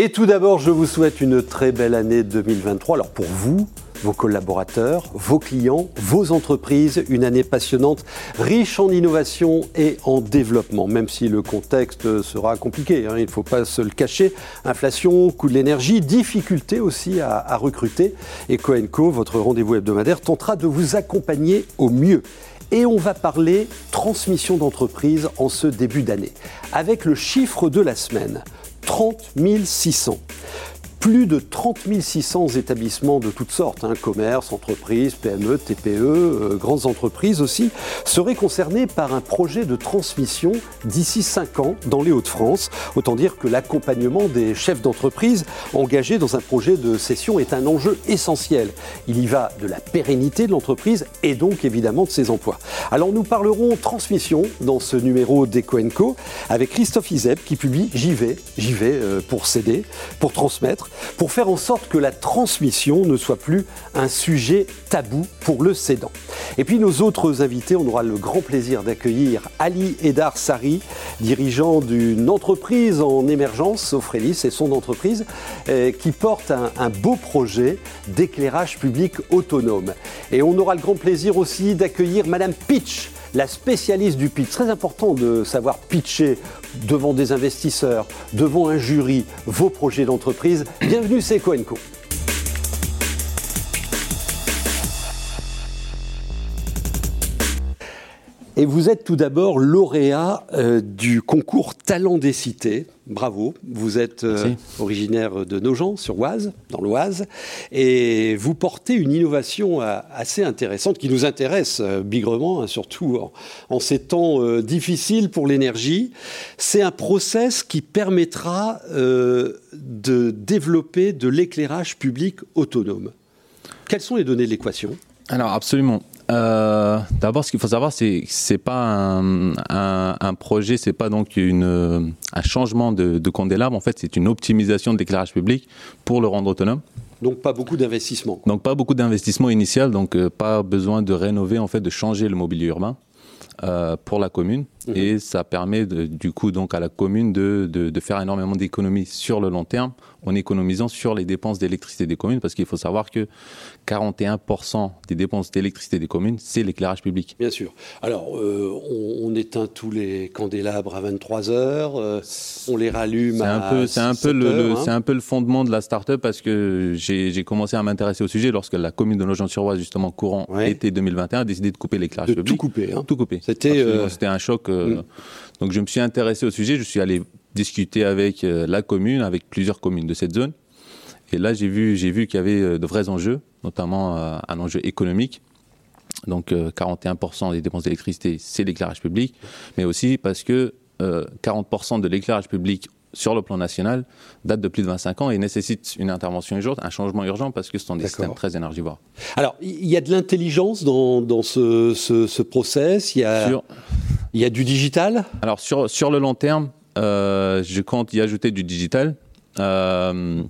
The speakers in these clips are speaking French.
Et tout d'abord, je vous souhaite une très belle année 2023. Alors pour vous, vos collaborateurs, vos clients, vos entreprises. Une année passionnante, riche en innovation et en développement, même si le contexte sera compliqué, hein, il ne faut pas se le cacher. Inflation, coût de l'énergie, difficulté aussi à, à recruter. Et Coenco, votre rendez-vous hebdomadaire, tentera de vous accompagner au mieux. Et on va parler transmission d'entreprise en ce début d'année, avec le chiffre de la semaine, 30 600 plus de 30 600 établissements de toutes sortes, hein, commerce, entreprises, PME, TPE, euh, grandes entreprises aussi, seraient concernés par un projet de transmission d'ici 5 ans dans les Hauts-de-France. Autant dire que l'accompagnement des chefs d'entreprise engagés dans un projet de cession est un enjeu essentiel. Il y va de la pérennité de l'entreprise et donc évidemment de ses emplois. Alors nous parlerons transmission dans ce numéro d'Eco avec Christophe Izeb qui publie J'y vais, j'y vais euh, pour céder, pour transmettre pour faire en sorte que la transmission ne soit plus un sujet tabou pour le cédant. Et puis nos autres invités, on aura le grand plaisir d'accueillir Ali Edar Sari, dirigeant d'une entreprise en émergence, Sophrellis, et son entreprise, euh, qui porte un, un beau projet d'éclairage public autonome. Et on aura le grand plaisir aussi d'accueillir Madame Pitch, la spécialiste du pitch. Très important de savoir pitcher devant des investisseurs, devant un jury, vos projets d'entreprise. Bienvenue, c'est Coenco. Et vous êtes tout d'abord lauréat euh, du concours Talent des cités. Bravo. Vous êtes euh, originaire de Nogent, sur Oise, dans l'Oise. Et vous portez une innovation euh, assez intéressante qui nous intéresse bigrement, hein, surtout en, ces temps difficiles pour l'énergie. C'est un process qui permettra de développer de l'éclairage public autonome. Quelles sont les données de l'équation? Alors absolument. Euh, d'abord, ce qu'il faut savoir, c'est que c'est pas un, un, un projet, c'est pas donc une, un changement de, de candélabre. En fait, c'est une optimisation de l'éclairage public pour le rendre autonome. Donc pas beaucoup d'investissement. Donc pas beaucoup d'investissement initial, donc euh, pas besoin de rénover, en fait, de changer le mobilier urbain euh, pour la commune. Mmh. Et ça permet de, du coup donc à la commune de, de, de faire énormément d'économies sur le long terme en économisant sur les dépenses d'électricité des communes, parce qu'il faut savoir que 41% des dépenses d'électricité des communes, c'est l'éclairage public. Bien sûr. Alors, euh, on, on, éteint tous les candélabres à 23 heures, euh, on les rallume à un peu, C'est un, peu le, hein. un peu le fondement de la start-up, parce que j'ai commencé à m'intéresser au sujet lorsque la commune de Nogent-sur-Oise, justement, courant ouais. été 2021, a décidé de couper l'éclairage public. Tout couper. Hein. Tout couper. C'était euh... un choc. Mm. Donc, je me suis intéressé au sujet, je suis allé discuter avec euh, la commune, avec plusieurs communes de cette zone. Et là, j'ai vu, j'ai vu qu'il y avait euh, de vrais enjeux, notamment euh, un enjeu économique. Donc 41% des dépenses d'électricité, c'est l'éclairage public, mais aussi parce que 40% de l'éclairage public sur le plan national date de plus de 25 ans et nécessite une intervention urgente, un changement urgent parce que ce sont des systèmes très énergivores. Alors, il y a de l'intelligence dans, dans ce, ce, ce, process, il y, a, sur... il y a du digital? Alors, sur, sur le long terme, euh, je compte y ajouter du digital. Euh,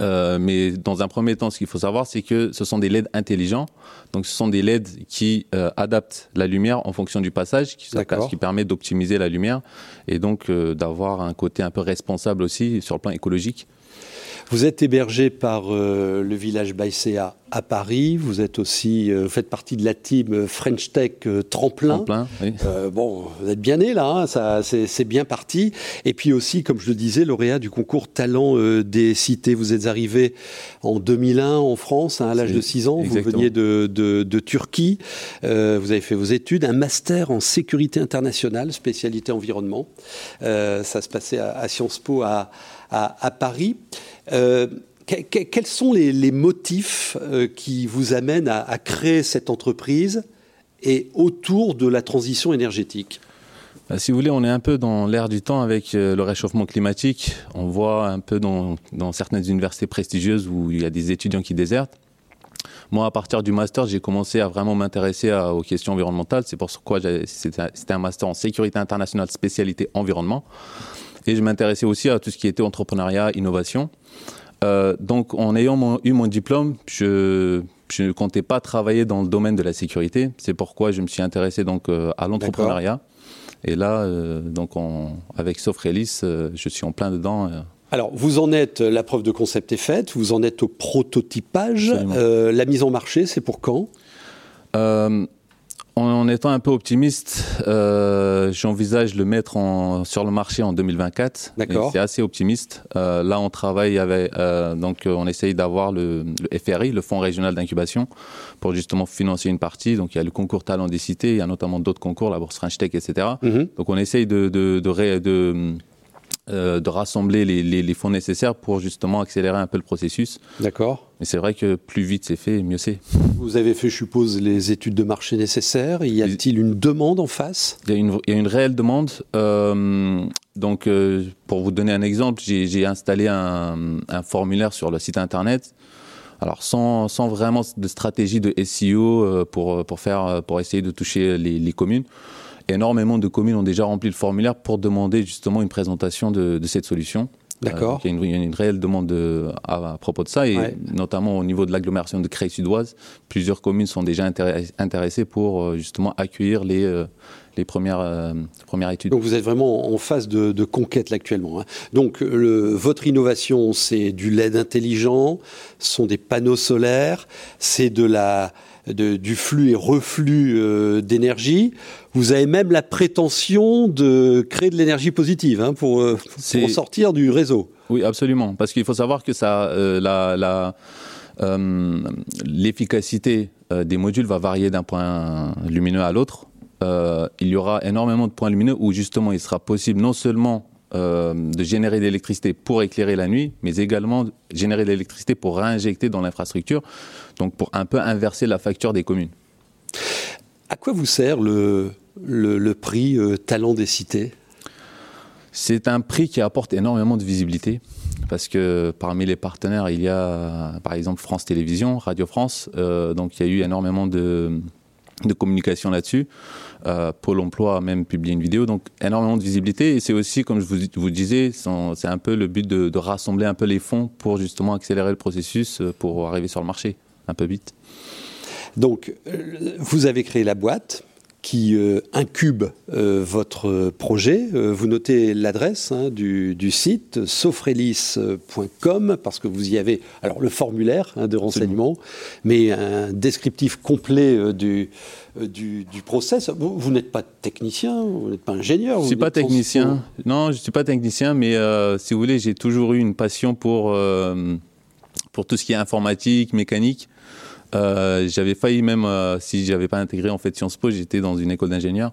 euh, mais dans un premier temps, ce qu'il faut savoir, c'est que ce sont des LED intelligents. Donc, ce sont des LED qui euh, adaptent la lumière en fonction du passage, qui, ce qui permet d'optimiser la lumière et donc euh, d'avoir un côté un peu responsable aussi sur le plan écologique. Vous êtes hébergé par euh, le village Baïséa à Paris. Vous êtes aussi, euh, faites partie de la team French Tech euh, Tremplin. Tremplin oui. euh, bon, vous êtes bien né là, hein, ça, c'est bien parti. Et puis aussi, comme je le disais, lauréat du concours Talent des cités. Vous êtes arrivé en 2001 en France, hein, à l'âge de 6 ans. Exactement. Vous veniez de, de, de Turquie. Vous avez fait vos études, un master en sécurité internationale, spécialité environnement. ça se passait à, à Sciences Po à, à, à Paris. Euh, que, quels sont les, motifs euh, qui vous amènent à, créer cette entreprise et autour de la transition énergétique? Bah, si vous voulez, on est un peu dans l'air du temps avec euh, le réchauffement climatique. On voit un peu dans, dans, certaines universités prestigieuses où il y a des étudiants qui désertent. Moi, à partir du master, j'ai commencé à vraiment m'intéresser aux questions environnementales. C'est pourquoi c'était un master en sécurité internationale spécialité environnement. Et je m'intéressais aussi à tout ce qui était entrepreneuriat, innovation. Euh, donc, en ayant mon, eu mon diplôme, je, je ne comptais pas travailler dans le domaine de la sécurité. C'est pourquoi je me suis intéressé donc euh, à l'entrepreneuriat. Et là, euh, donc on, avec Sofrelis, euh, je suis en plein dedans. Alors, vous en êtes, la preuve de concept est faite, vous en êtes au prototypage. La mise en marché, c'est pour quand? En, étant un peu optimiste, euh, j'envisage le mettre en, sur le marché en 2024. D'accord. C'est assez optimiste. là, on travaille avec, donc on essaye d'avoir le, FRI, le Fonds régional d'incubation, pour justement financer une partie. Donc il y a le concours Talent des cités, il y a notamment d'autres concours, la bourse French Tech, etc. Mm-hmm. Donc on essaye de, de, de, de euh, de rassembler les, fonds nécessaires pour justement accélérer un peu le processus. D'accord. Mais c'est vrai que plus vite c'est fait, mieux c'est. Vous avez fait, je suppose, les études de marché nécessaires. Y a-t-il une demande en face? Il y, a une, réelle demande. Euh, donc, euh, pour vous donner un exemple, j'ai installé un, formulaire sur le site internet. Alors sans, vraiment de stratégie de SEO pour, pour, faire, pour essayer de toucher les communes énormément de communes ont déjà rempli le formulaire pour demander justement une présentation de, cette solution. D'accord. il, y a une, réelle demande à, propos de ça, et notamment au niveau de l'agglomération de Creil-Sudoise, plusieurs communes sont déjà intéressées pour euh, justement accueillir les, euh, les premières, euh, premières études. Donc vous êtes vraiment en phase de, conquête là, actuellement. Hein. Donc le, votre innovation, c'est du LED intelligent, ce sont des panneaux solaires, c'est de la du flux et reflux euh, d'énergie. Vous avez même la prétention de créer de l'énergie positive hein, pour, euh, pour, sortir du réseau. Oui, absolument. Parce qu'il faut savoir que ça, euh, la, l'efficacité des modules va varier d'un point lumineux à l'autre. il y aura énormément de points lumineux où justement il sera possible non seulement de générer de l'électricité pour éclairer la nuit, mais également générer de l'électricité pour réinjecter dans l'infrastructure donc pour un peu inverser la facture des communes. À quoi vous sert le, le, prix euh, Talent des cités? C'est un prix qui apporte énormément de visibilité parce que parmi les partenaires, il y a par exemple France Télévisions, Radio France, euh, donc il y a eu énormément de, de communication là-dessus. Euh, Pôle emploi a même publié une vidéo, donc énormément de visibilité. Et c'est aussi, comme je vous, vous disais, c'est un peu le but de, rassembler un peu les fonds pour justement accélérer le processus pour arriver sur le marché un peu vite. Donc, euh, vous avez créé la boîte qui euh, incube euh, votre projet. vous notez l'adresse hein, du, site sofrelis.com parce que vous y avez alors le formulaire hein, de renseignement, mais un descriptif complet du, du, process. Vous, n'êtes pas technicien, vous n'êtes pas ingénieur. Je ne suis pas technicien. Non, je ne suis pas technicien, mais si vous voulez, j'ai toujours eu une passion pour, pour tout ce qui est informatique, mécanique. Euh, j'avais failli même, euh, si j'avais pas intégré en fait Sciences Po, j'étais dans une école d'ingénieur.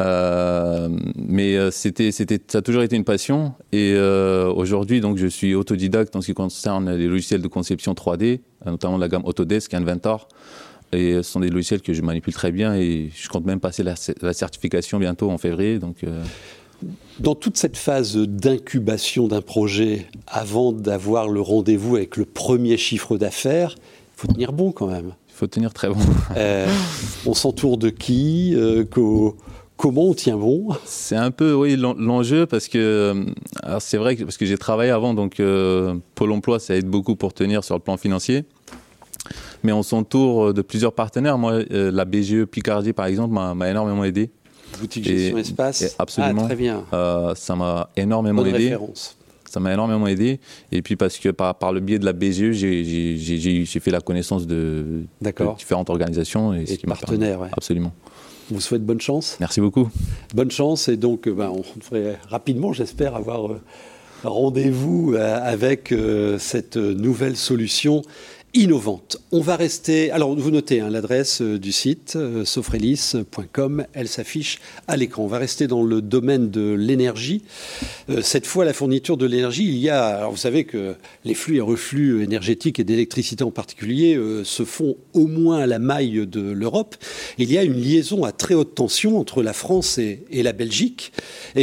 Euh, mais c'était, c'était, ça a toujours été une passion. Et aujourd'hui, donc, je suis autodidacte en ce qui concerne les logiciels de conception 3D, notamment la gamme Autodesk, Inventor. Et ce sont des logiciels que je manipule très bien et je compte même passer la, la certification bientôt en février. Donc, dans toute cette phase d'incubation d'un projet, avant d'avoir le rendez-vous avec le premier chiffre d'affaires, faut tenir bon quand même. Il faut tenir très bon. Euh, on s'entoure de qui euh, Comment on tient bon? C'est un peu, oui, l'enjeu parce que euh, c'est vrai que parce que j'ai travaillé avant, donc Pôle Emploi, ça aide beaucoup pour tenir sur le plan financier. Mais on s'entoure de plusieurs partenaires. Moi, la BGE Picardie, par exemple, m'a énormément aidé. Boutique gestion espace. absolument. Ah, très bien. ça m'a énormément Bonne aidé. Référence ça m'a énormément aidé. Et puis parce que par, par le biais de la BGE, j'ai fait la connaissance de, différentes organisations. Et, et partenaires, ouais. Absolument. On vous souhaite bonne chance. Merci beaucoup. Bonne chance et donc ben, on devrait rapidement, j'espère, avoir euh, rendez-vous euh, avec euh, cette nouvelle solution innovante. On va rester. Alors, vous notez hein, l'adresse euh, du site euh, sofrelis.com. Elle s'affiche à l'écran. On va rester dans le domaine de l'énergie. Euh, cette fois, la fourniture de l'énergie. Il y a. Vous savez que les flux et reflux énergétiques et d'électricité en particulier se font au moins à la maille de l'Europe. Il y a une liaison à très haute tension entre la France et, la Belgique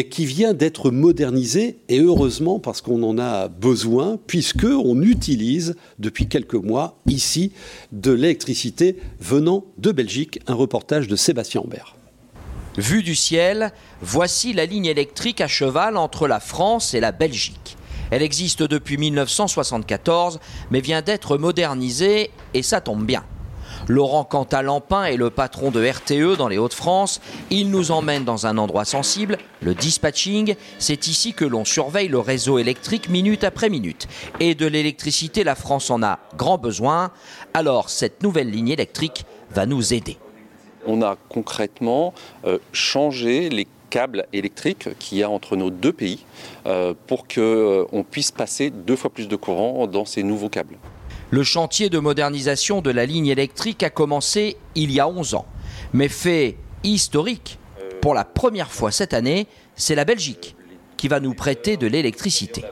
qui vient d'être modernisée et heureusement parce qu'on en a besoin puisque on utilise depuis quelques mois ici de l'électricité venant de Belgique. Un reportage de Sébastien Ambert. Vue du ciel, voici la ligne électrique à cheval entre la France et la Belgique. Elle existe depuis 1974, mais vient d'être modernisée et ça tombe bien. Laurent Cantal-Lampin est le patron de RTE dans les Hauts-de-France. Il nous emmène dans un endroit sensible, le dispatching. C'est ici que l'on surveille le réseau électrique minute après minute. Et de l'électricité, la France en a grand besoin. Alors, cette nouvelle ligne électrique va nous aider. On a concrètement euh, changé les câbles électriques qu'il y a entre nos deux pays euh, pour qu'on euh, puisse passer deux fois plus de courant dans ces nouveaux câbles. Le chantier de modernisation de la ligne électrique a commencé il y a 11 ans. Mais fait historique, pour la première fois cette année, c'est la Belgique qui va nous prêter de l'électricité.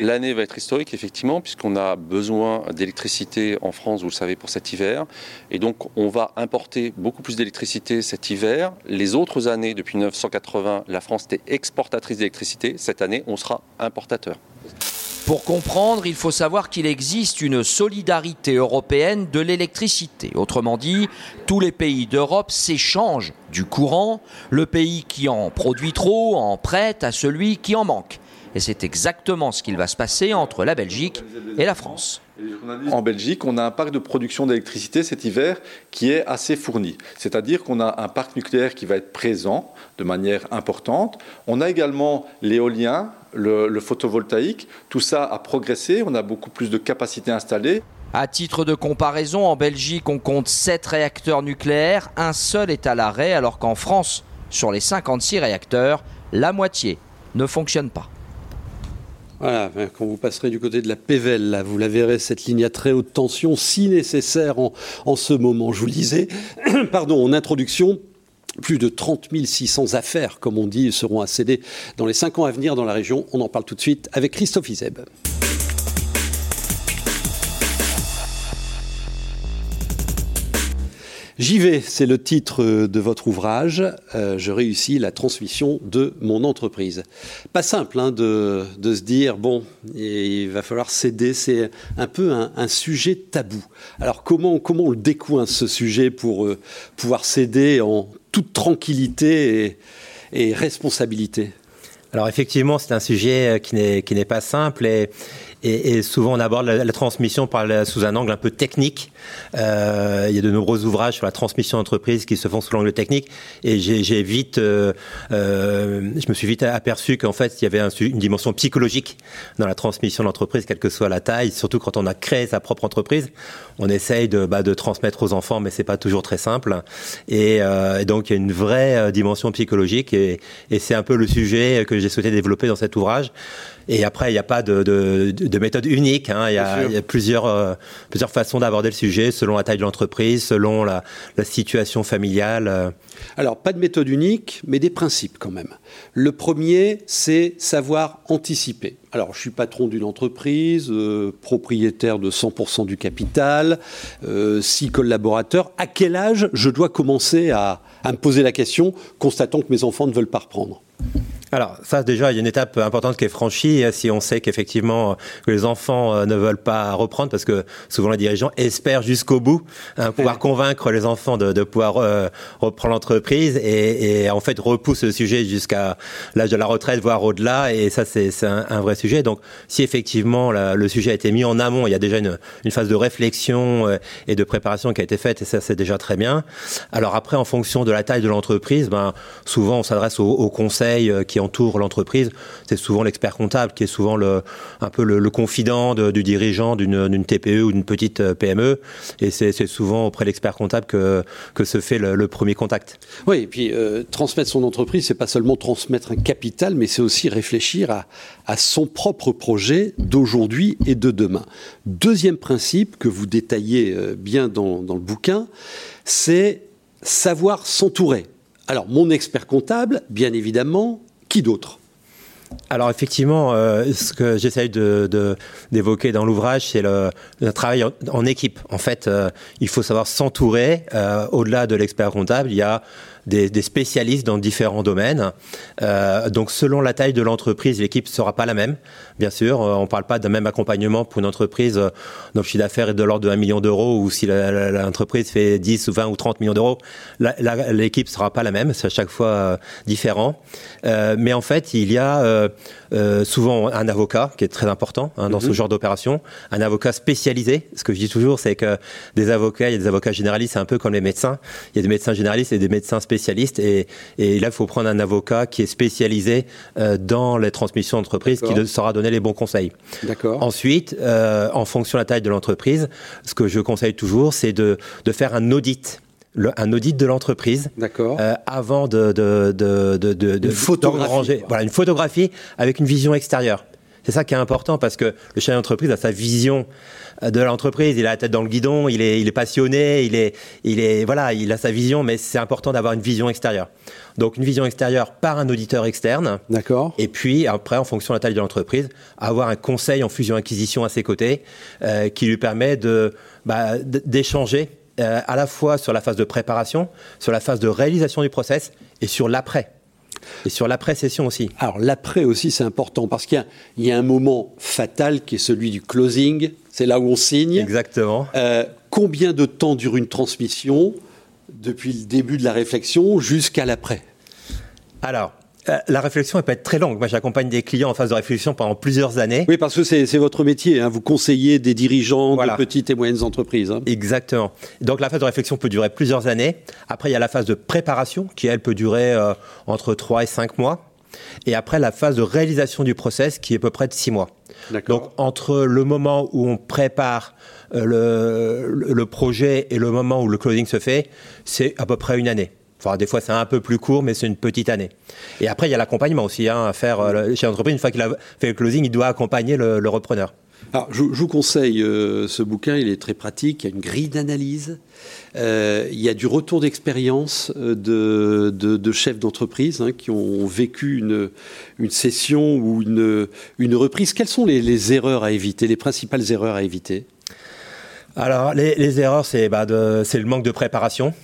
L'année va être historique, effectivement, puisqu'on a besoin d'électricité en France, vous le savez, pour cet hiver. Et donc, on va importer beaucoup plus d'électricité cet hiver. Les autres années, depuis 1980, la France était exportatrice d'électricité. Cette année, on sera importateur. Pour comprendre, il faut savoir qu'il existe une solidarité européenne de l'électricité. Autrement dit, tous les pays d'Europe s'échangent du courant. Le pays qui en produit trop en prête à celui qui en manque. Et c'est exactement ce qu'il va se passer entre la Belgique et la France. En Belgique, on a un parc de production d'électricité cet hiver qui est assez fourni. C'est-à-dire qu'on a un parc nucléaire qui va être présent de manière importante. On a également l'éolien, le, le, photovoltaïque. Tout ça a progressé. On a beaucoup plus de capacités installées. À titre de comparaison, en Belgique, on compte 7 réacteurs nucléaires. Un seul est à l'arrêt, alors qu'en France, sur les 56 réacteurs, la moitié ne fonctionne pas. Voilà, quand vous passerez du côté de la Pével, là, vous la verrez, cette ligne à très haute tension, si nécessaire en, en ce moment. Je vous le disais, pardon, en introduction, plus de 30 600 affaires, comme on dit, seront à céder dans les 5 ans à venir dans la région. On en parle tout de suite avec Christophe Izeb. J'y vais, c'est le titre de votre ouvrage. Euh, je réussis la transmission de mon entreprise. Pas simple hein, de, se dire, bon, il va falloir céder, c'est un peu un, un, sujet tabou. Alors comment, comment on le décoince ce sujet pour euh, pouvoir céder en toute tranquillité et, responsabilité. Alors effectivement, c'est un sujet qui n'est qui n'est pas simple et, et, et, souvent on aborde la, la transmission par la, sous un angle un peu technique. Euh, il y a de nombreux ouvrages sur la transmission d'entreprise qui se font sous l'angle technique et j'ai vite, euh, euh, je me suis vite aperçu qu'en fait il y avait un, une dimension psychologique dans la transmission d'entreprise, quelle que soit la taille, surtout quand on a créé sa propre entreprise. On essaye de, bah, de transmettre aux enfants, mais c'est pas toujours très simple. Et, euh, et, donc il y a une vraie euh, dimension psychologique et, et c'est un peu le sujet que j'ai souhaité développer dans cet ouvrage. Et après, il n'y a pas de, de, de, méthode unique. Hein. Il, y a, il, y a, plusieurs, euh, plusieurs façons d'aborder le sujet selon la taille de l'entreprise, selon la, la, situation familiale. euh. Alors, pas de méthode unique, mais des principes quand même. Le premier, c'est savoir anticiper. Alors, je suis patron d'une entreprise, euh, propriétaire de 100% du capital, euh, six collaborateurs. À quel âge je dois commencer à, à me poser la question, constatant que mes enfants ne veulent pas reprendre? Alors ça déjà, il y a une étape importante qui est franchie si on sait qu'effectivement que les enfants ne veulent pas reprendre parce que souvent les dirigeants espèrent jusqu'au bout hein, pouvoir convaincre les enfants de, de pouvoir euh, reprendre l'entreprise et, et, en fait repousse le sujet jusqu'à l'âge de la retraite voire au-delà et ça c'est un, un, vrai sujet. Donc si effectivement la, le sujet a été mis en amont, il y a déjà une, une phase de réflexion euh, et de préparation qui a été faite et ça c'est déjà très bien. Alors après en fonction de la taille de l'entreprise, ben souvent on s'adresse au, au conseil qui entoure l'entreprise, c'est souvent l'expert comptable qui est souvent le, un peu le, confident de, du dirigeant d'une TPE ou d'une petite euh, PME. Et c'est souvent auprès de l'expert comptable que, se fait le, premier contact. Oui, et puis euh, transmettre son entreprise, c'est pas seulement transmettre un capital, mais c'est aussi réfléchir à, son propre projet d'aujourd'hui et de demain. Deuxième principe que vous détaillez euh, bien dans le bouquin, c'est savoir s'entourer. Alors, mon expert comptable, bien évidemment, qui d'autre? Alors effectivement, euh, ce que j'essaye d'évoquer dans l'ouvrage, c'est le, travail en, en, équipe. En fait, euh, il faut savoir s'entourer. Euh, Au-delà de l'expert comptable, il y a des, spécialistes dans différents domaines. Euh, donc selon la taille de l'entreprise, l'équipe ne sera pas la même. Bien sûr, euh, on ne parle pas d'un même accompagnement pour une entreprise euh, dont le chiffre d'affaires est de l'ordre de 1 million d'euros ou si l'entreprise fait 10 ou 20 ou 30 millions d'euros, l'équipe ne sera pas la même, c'est à chaque fois différent. mais en fait, il y a souvent un avocat qui est très important hein, dans ce mhm. genre d'opération, un avocat spécialisé. Ce que je dis toujours, c'est que des avocats, il y a des avocats généralistes, c'est un peu comme les médecins. Il y a des médecins généralistes et des médecins spécialisés spécialiste et, et là, il faut prendre un avocat qui est spécialisé euh, dans les transmissions d'entreprise, qui saura donner les bons conseils. D'accord. Ensuite, euh, en fonction de la taille de l'entreprise, ce que je conseille toujours, c'est de, de faire un audit. Un audit de l'entreprise euh, avant de, de, de, de, de une photographie, voilà, une photographie avec une vision extérieure. C'est ça qui est important parce que le chef d'entreprise a sa vision euh, de l'entreprise, il a la tête dans le guidon, il est, il est passionné, il est, il est, voilà, il a sa vision, mais c'est important d'avoir une vision extérieure. Donc une vision extérieure par un auditeur externe. D'accord. Et puis après, en fonction de la taille de l'entreprise, avoir un conseil en fusion-acquisition à ses côtés euh, qui lui permet de bah, d'échanger euh, à la fois sur la phase de préparation, sur la phase de réalisation du process et sur l'après. Et sur l'après-session aussi. Alors l'après aussi, c'est important parce qu'il y, a un moment fatal qui est celui du closing. C'est là où on signe. Exactement. Euh, combien de temps dure une transmission depuis le début de la réflexion jusqu'à l'après? Alors, euh, la réflexion elle peut être très longue. Moi, j'accompagne des clients en phase de réflexion pendant plusieurs années. Oui, parce que c'est votre métier. Hein. Vous conseillez des dirigeants de petites et moyennes entreprises. Hein. Exactement. Donc, la phase de réflexion peut durer plusieurs années. Après, il y a la phase de préparation qui, elle, peut durer euh, entre 3 et 5 mois. Et après, la phase de réalisation du process qui est à peu près de 6 mois. Donc, entre le moment où on prépare euh, le, le projet et le moment où le closing se fait, c'est à peu près une année. Enfin, des fois, c'est un peu plus court, mais c'est une petite année. Et après, il y a l'accompagnement aussi hein, à faire euh, chez l'entreprise. Une fois qu'il a fait le closing, il doit accompagner le, repreneur. Alors, je, vous conseille euh, ce bouquin, il est très pratique. Il y a une grille d'analyse. Euh, il y a du retour d'expérience de, de, chefs d'entreprise hein, qui ont vécu une, une session ou une, une reprise. Quelles sont les, erreurs à éviter, les principales erreurs à éviter? Alors, les, erreurs, c'est bah, le manque de préparation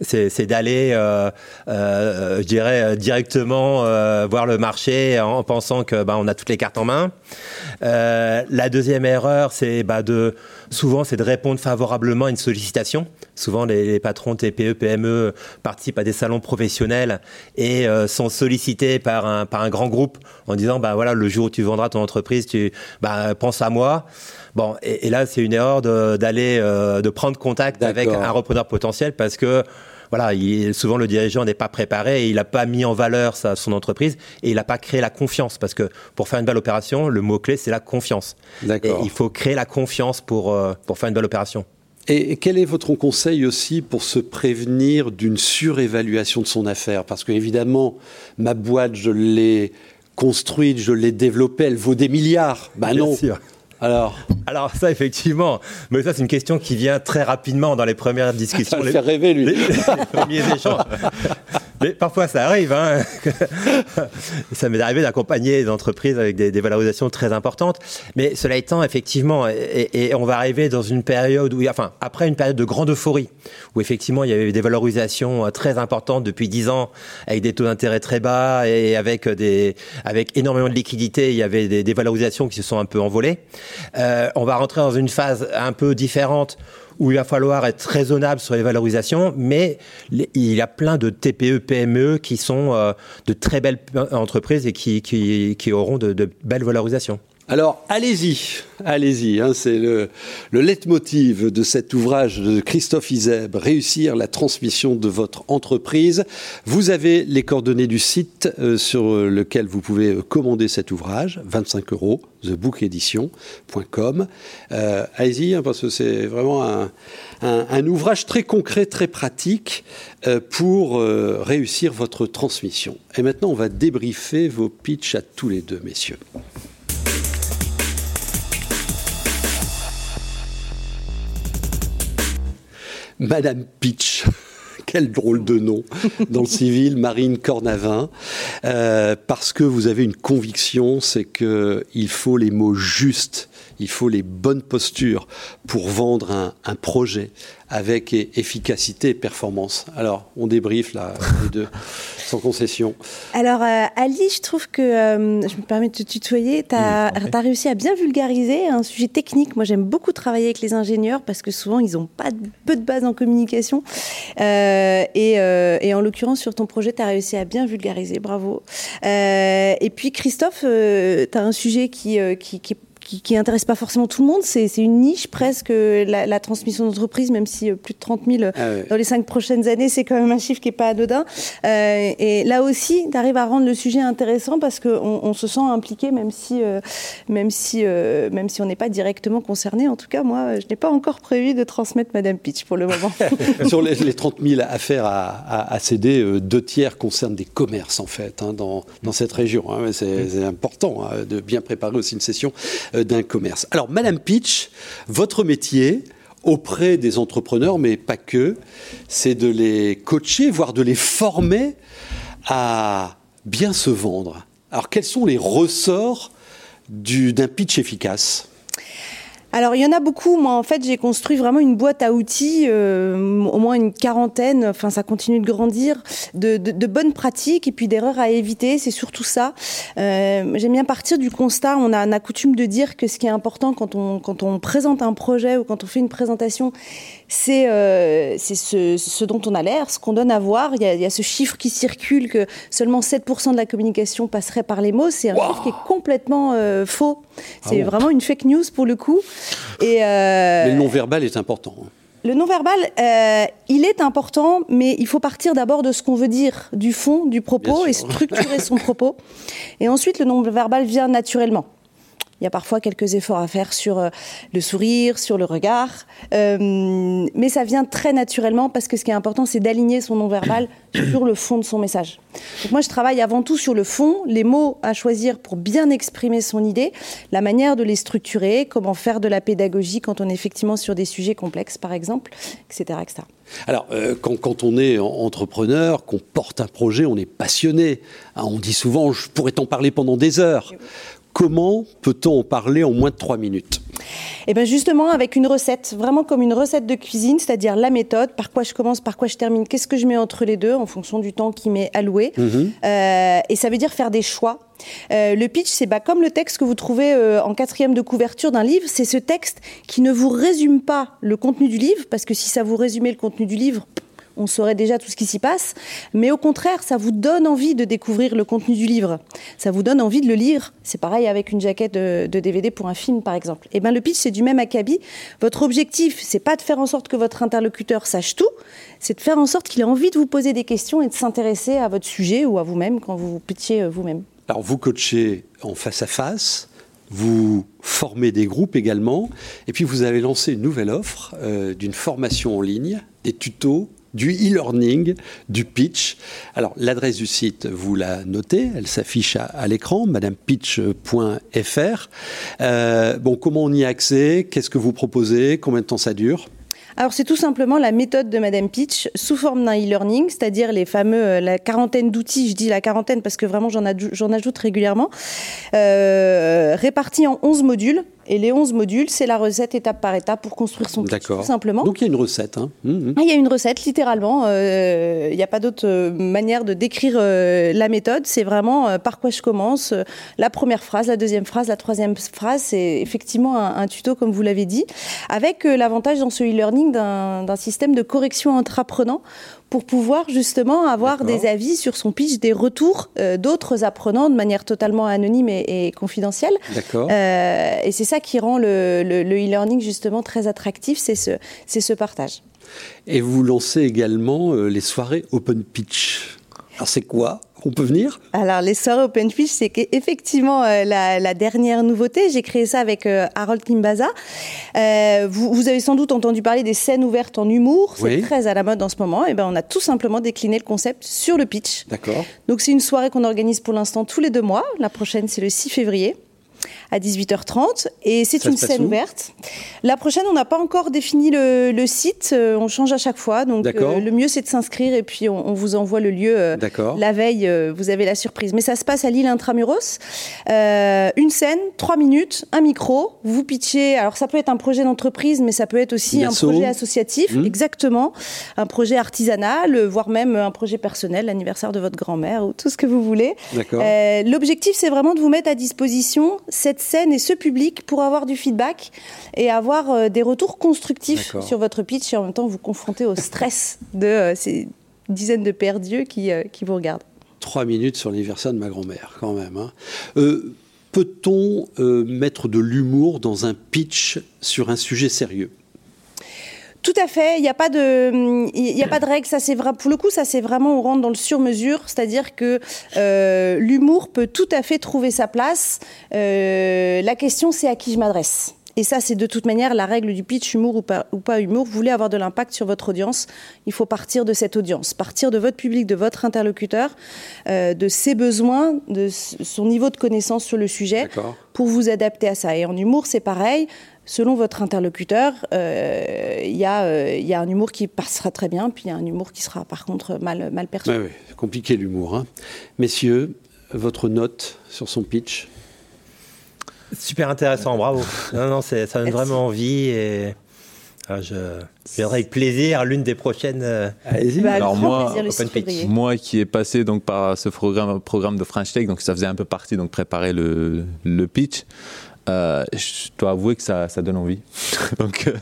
c'est d'aller, euh, euh, je dirais, euh, directement voir le marché en pensant que bah, on a toutes les cartes en main. la deuxième erreur, c'est bah, de souvent c'est de répondre favorablement à une sollicitation. Souvent, les, patrons TPE, PME participent à des salons professionnels et sont sollicités par un par un grand groupe en disant bah voilà le jour où tu vendras ton entreprise, tu bah pense à moi. Bon, et, là, c'est une erreur d'aller, euh, de, prendre contact avec un repreneur potentiel parce que voilà, souvent le dirigeant n'est pas préparé et il n'a pas mis en valeur sa, son entreprise et il n'a pas créé la confiance parce que pour faire une belle opération, le mot clé c'est la confiance. Et il faut créer la confiance pour euh, pour faire une belle opération. Et quel est votre conseil aussi pour se prévenir d'une surévaluation de son affaire? Parce que évidemment, ma boîte, je l'ai construite, je l'ai développée, elle vaut des milliards. Bah non. Alors, alors ça effectivement, mais ça c'est une question qui vient très rapidement dans les premières discussions. Ça le fait rêver lui. Les, premiers échanges. Mais parfois ça arrive. Hein. ça m'est arrivé d'accompagner des entreprises avec des, valorisations très importantes. Mais cela étant, effectivement, et, on va arriver dans une période où, enfin, après une période de grande euphorie, où effectivement il y avait des valorisations euh, très importantes depuis 10 ans, avec des taux d'intérêt très bas et avec des, avec énormément de liquidités, il y avait des, des valorisations qui se sont un peu envolées. Euh, on va rentrer dans une phase un peu différente où il va falloir être raisonnable sur les valorisations, mais il y a plein de TPE, PME qui sont euh, de très belles entreprises et qui, auront de belles valorisations. Alors, allez-y, allez-y. Hein, c'est le, le leitmotiv de cet ouvrage de Christophe Izeb, réussir la transmission de votre entreprise. Vous avez les coordonnées du site euh, sur lequel vous pouvez commander cet ouvrage, 25 euros, thebookedition.com. Euh, allez-y, hein, parce que c'est vraiment un, un, ouvrage très concret, très pratique euh, pour euh, réussir votre transmission. Et maintenant, on va débriefer vos pitchs à tous les deux, messieurs. Madame Pitch. Quel drôle de nom dans le civil, Marine Cornavin, euh, parce que vous avez une conviction, c'est qu'il faut les mots justes il faut les bonnes postures pour vendre un, un projet avec efficacité et performance. Alors, on débriefe là, les deux, sans concession. Alors, euh, Ali, je trouve que, euh, je me permets de te tutoyer, tu as, réussi à bien vulgariser un sujet technique. Moi, j'aime beaucoup travailler avec les ingénieurs parce que souvent, ils ont pas peu de base en communication. Euh, et, et, en l'occurrence, sur ton projet, tu as réussi à bien vulgariser. Bravo. et puis, Christophe, tu as un sujet qui, qui, qui est qui, qui intéresse pas forcément tout le monde. C'est une niche presque, la, la transmission d'entreprise, même si euh, plus de 30 000 ah dans les cinq prochaines années, c'est quand même un chiffre qui est pas anodin. Euh, et là aussi, tu arrives à rendre le sujet intéressant parce qu'on on se sent impliqué, même si, euh, même si, euh, même si on n'est pas directement concerné. En tout cas, moi, je n'ai pas encore prévu de transmettre Madame Pitch pour le moment. Sur les, les, 30 000 affaires à, à, à céder, deux tiers concernent des commerces, en fait, hein, dans, dans cette région. Hein. C'est important hein, de bien préparer aussi une session euh, d'un commerce. Alors, Madame Pitch, votre métier auprès des entrepreneurs, mais pas que, c'est de les coacher, voire de les former à bien se vendre. Alors, quels sont les ressorts d'un pitch efficace? Alors il y en a beaucoup. Moi en fait j'ai construit vraiment une boîte à outils, euh, au moins une quarantaine. Enfin ça continue de grandir, de, de, de bonnes pratiques et puis d'erreurs à éviter. C'est surtout ça. Euh, J'aime bien partir du constat. On a, on a coutume de dire que ce qui est important quand on quand on présente un projet ou quand on fait une présentation, c'est euh, ce, ce, dont on a l'air, ce qu'on donne à voir. Il y, a, il y, a, ce chiffre qui circule que seulement 7% de la communication passerait par les mots. C'est un wow. chiffre qui est complètement euh, faux. C'est ah bon. vraiment une fake news pour le coup. Et euh, le non-verbal est important. Le non-verbal, euh, il est important, mais il faut partir d'abord de ce qu'on veut dire, du fond, du propos, et structurer son propos. Et ensuite, le non-verbal vient naturellement. Il y a parfois quelques efforts à faire sur euh, le sourire, sur le regard, euh, mais ça vient très naturellement parce que ce qui est important, c'est d'aligner son non-verbal sur le fond de son message. Donc moi, je travaille avant tout sur le fond, les mots à choisir pour bien exprimer son idée, la manière de les structurer, comment faire de la pédagogie quand on est effectivement sur des sujets complexes, par exemple, etc. etc. Alors, euh, quand, quand, on est entrepreneur, qu'on porte un projet, on est passionné. Hein, on dit souvent, je pourrais t'en parler pendant des heures. Comment peut-on en parler en moins de trois minutes? Et eh bien justement avec une recette, vraiment comme une recette de cuisine, c'est-à-dire la méthode, par quoi je commence, par quoi je termine, qu'est-ce que je mets entre les deux en fonction du temps qui m'est alloué. Mmh. Euh, et ça veut dire faire des choix. Euh, le pitch, c'est bah, comme le texte que vous trouvez euh, en quatrième de couverture d'un livre, c'est ce texte qui ne vous résume pas le contenu du livre, parce que si ça vous résumait le contenu du livre, on saurait déjà tout ce qui s'y passe, mais au contraire, ça vous donne envie de découvrir le contenu du livre. Ça vous donne envie de le lire. C'est pareil avec une jaquette de, DVD pour un film, par exemple. Et eh ben le pitch, c'est du même acabit. Votre objectif, c'est pas de faire en sorte que votre interlocuteur sache tout, c'est de faire en sorte qu'il ait envie de vous poser des questions et de s'intéresser à votre sujet ou à vous-même quand vous vous pitchez euh, vous-même. Alors vous coachez en face à face. Vous formez des groupes également, et puis vous avez lancé une nouvelle offre euh, d'une formation en ligne, des tutos du e-learning, du pitch. Alors, l'adresse du site, vous la notez, elle s'affiche à, l'écran, madamepitch.fr. Euh, bon, comment on y a accès? Qu'est-ce que vous proposez? Combien de temps ça dure? Alors c'est tout simplement la méthode de Madame Pitch sous forme d'un e-learning, c'est-à-dire les fameux euh, la quarantaine d'outils. Je dis la quarantaine parce que vraiment j'en ajoute régulièrement, euh, répartis en 11 modules et les 11 modules, c'est la recette étape par étape pour construire son pitch, tout simplement. Donc il y a une recette. Hein. Mmh, mmh. Il y a une recette, littéralement. Euh, il n'y a pas d'autre euh, manière de décrire euh, la méthode. C'est vraiment euh, par quoi je commence. La première phrase, la deuxième phrase, la troisième phrase. C'est effectivement un, un, tuto, comme vous l'avez dit, avec l'avantage dans ce e-learning d'un système de correction entre apprenants pour pouvoir justement avoir des avis sur son pitch, des retours euh, d'autres apprenants de manière totalement anonyme et, et confidentielle. Euh, et c'est ça qui rend le e-learning e justement très attractif, c'est ce, ce partage. Et vous lancez également euh, les soirées open pitch. Alors c'est quoi on peut venir Alors, les soirées Open Pitch, c'est effectivement euh, la, la, dernière nouveauté. J'ai créé ça avec euh, Harold Kimbaza. Euh, vous, vous, avez sans doute entendu parler des scènes ouvertes en humour. C'est oui. très à la mode en ce moment. Et eh ben, on a tout simplement décliné le concept sur le pitch. D'accord. Donc, c'est une soirée qu'on organise pour l'instant tous les deux mois. La prochaine, c'est le 6 février à 18h30. Et c'est une scène ouverte. La prochaine, on n'a pas encore défini le, site. Euh, on change à chaque fois. Donc euh, le mieux, c'est de s'inscrire et puis on, vous envoie le lieu euh, la veille. vous avez la surprise. Mais ça se passe à l'île Intramuros. une scène, trois minutes, un micro. Vous pitchez. Alors ça peut être un projet d'entreprise, mais ça peut être aussi un projet associatif. Mmh. Exactement. Un projet artisanal, voire même un projet personnel, l'anniversaire de votre grand-mère ou tout ce que vous voulez. L'objectif, c'est vraiment de vous mettre à disposition cette scène et ce public pour avoir du feedback et avoir euh, des retours constructifs sur votre pitch et en même temps vous confronter au stress de euh, ces dizaines de perdus qui, euh, qui vous regardent. Trois minutes sur l'anniversaire de ma grand-mère, quand même. Hein. Peut-on mettre de l'humour dans un pitch sur un sujet sérieux? Tout à fait. Il n'y a pas de, il a pas de règle. Ça c'est vrai. Pour le coup, ça c'est vraiment on rentre dans le sur-mesure, c'est-à-dire que euh, l'humour peut tout à fait trouver sa place. Euh, la question c'est à qui je m'adresse. Et ça, c'est de toute manière la règle du pitch, humour ou pas, ou pas humour. Vous voulez avoir de l'impact sur votre audience, il faut partir de cette audience, partir de votre public, de votre interlocuteur, euh, de ses besoins, de son niveau de connaissance sur le sujet, pour vous adapter à ça. Et en humour, c'est pareil selon votre interlocuteur, euh, il y, euh, y, a un humour qui passera très bien, puis il y a un humour qui sera par contre mal, mal perçu. Oui, c'est compliqué l'humour. Hein. Messieurs, votre note sur son pitch? Super intéressant, bravo. Non, non, ça donne vraiment envie et ah, je viendrai avec plaisir à l'une des prochaines. Euh, Allez-y. Bah, Alors moi, moi qui ai passé donc par ce programme, programme de French Tech, donc ça faisait un peu partie donc préparer le, le pitch. Euh, je dois avouer que ça, ça donne envie. Donc, euh,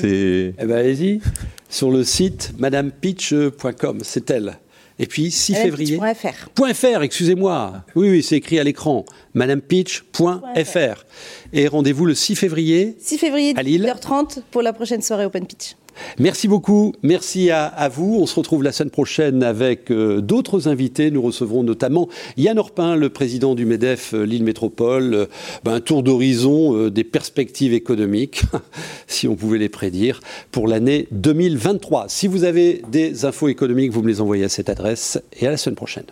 c'est. Eh ben, allez-y. Sur le site madamepitch.com, c'est elle. Et puis 6 février. .fr. .fr, excusez-moi. Oui, oui, c'est écrit à l'écran. madamepitch.fr. Et rendez-vous le 6 février. 6 février, à Lille. 30 pour la prochaine soirée Open Pitch. Merci beaucoup, merci à, vous. On se retrouve la semaine prochaine avec euh, d'autres invités. Nous recevrons notamment Yann Orpin, le président du MEDEF euh, Lille Métropole. Euh, ben, un tour d'horizon des perspectives économiques, si on pouvait les prédire, pour l'année 2023. Si vous avez des infos économiques, vous me les envoyez à cette adresse et à la semaine prochaine.